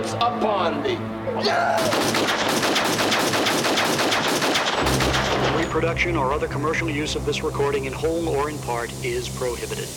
vengeance upon thee. Reproduction or other commercial use of this recording in whole or in part is prohibited.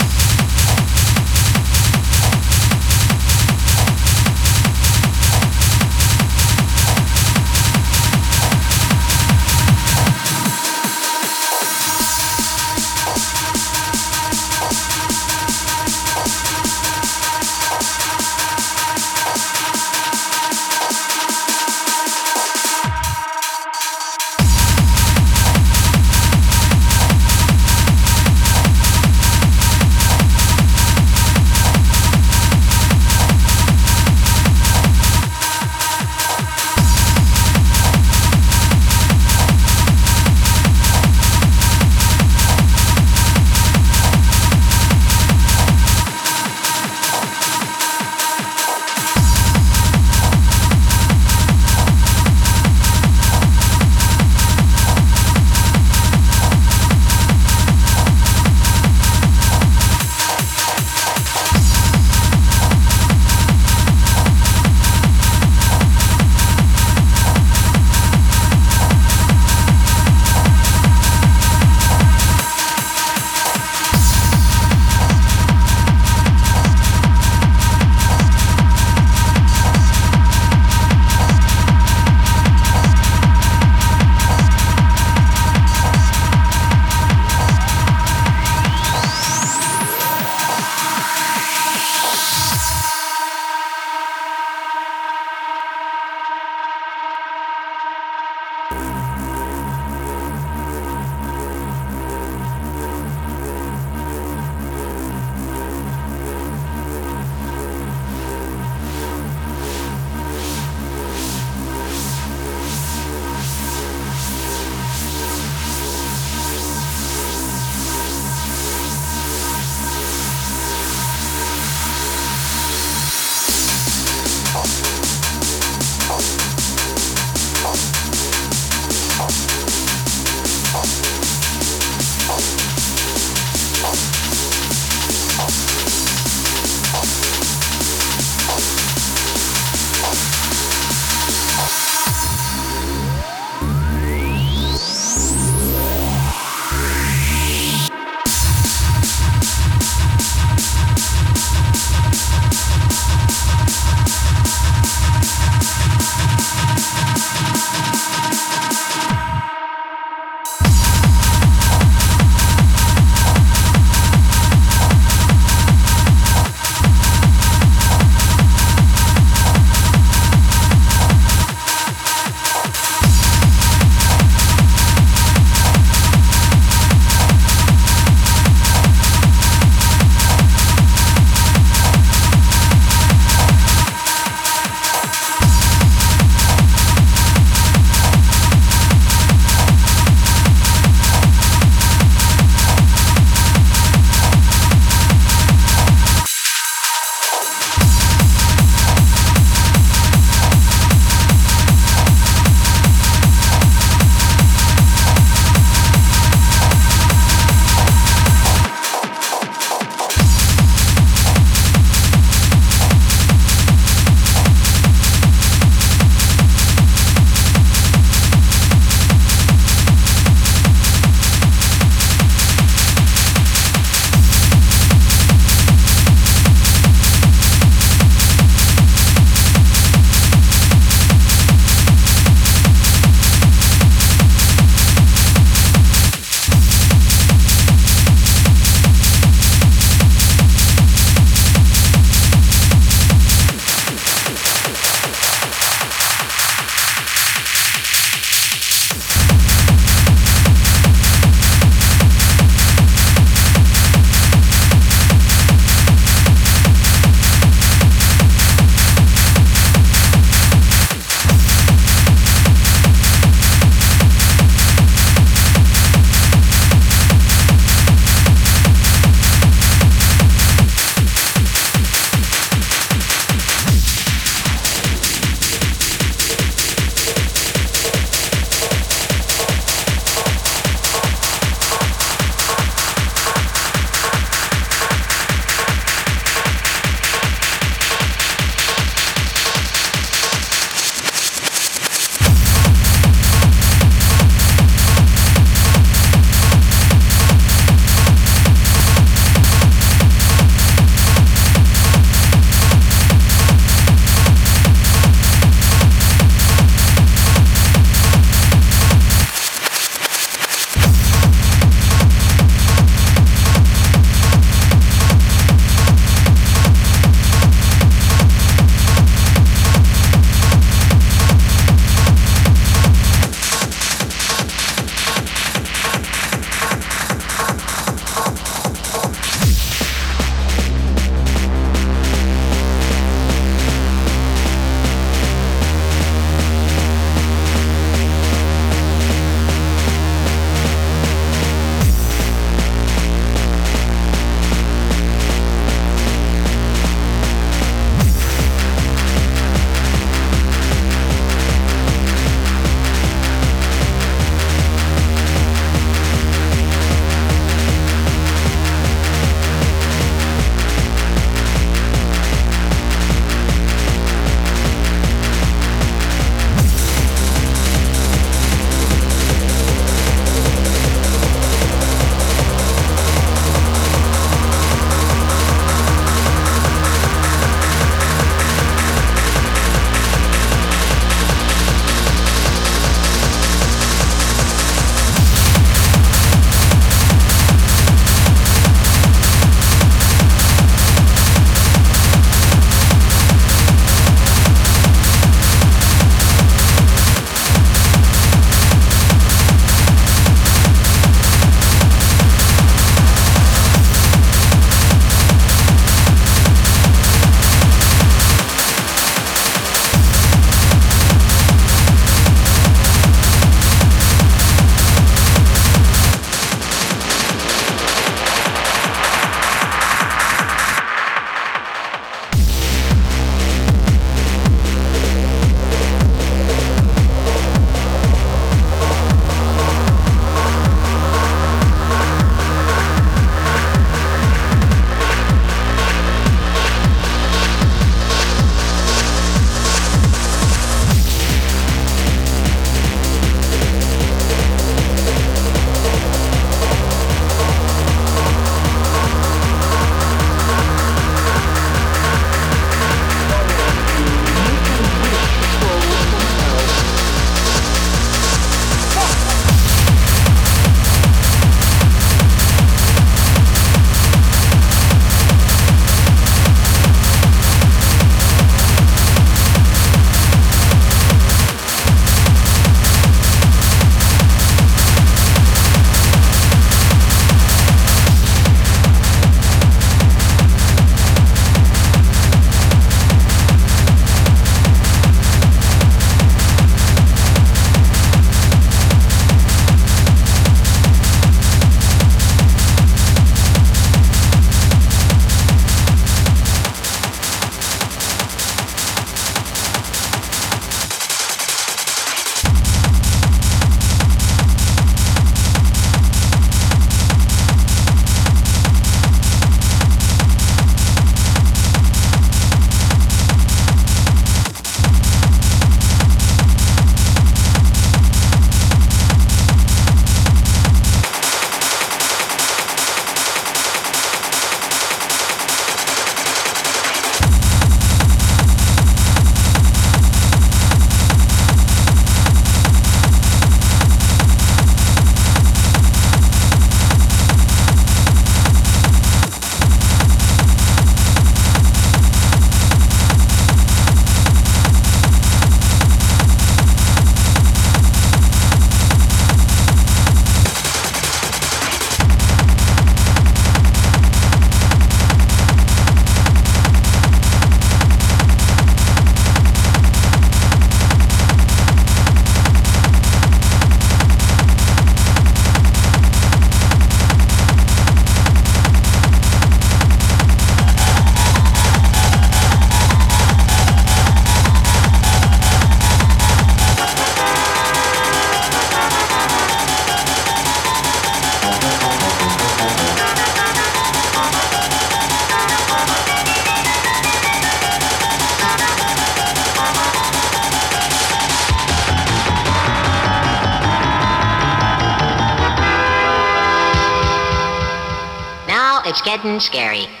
Getting scary.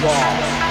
Strong.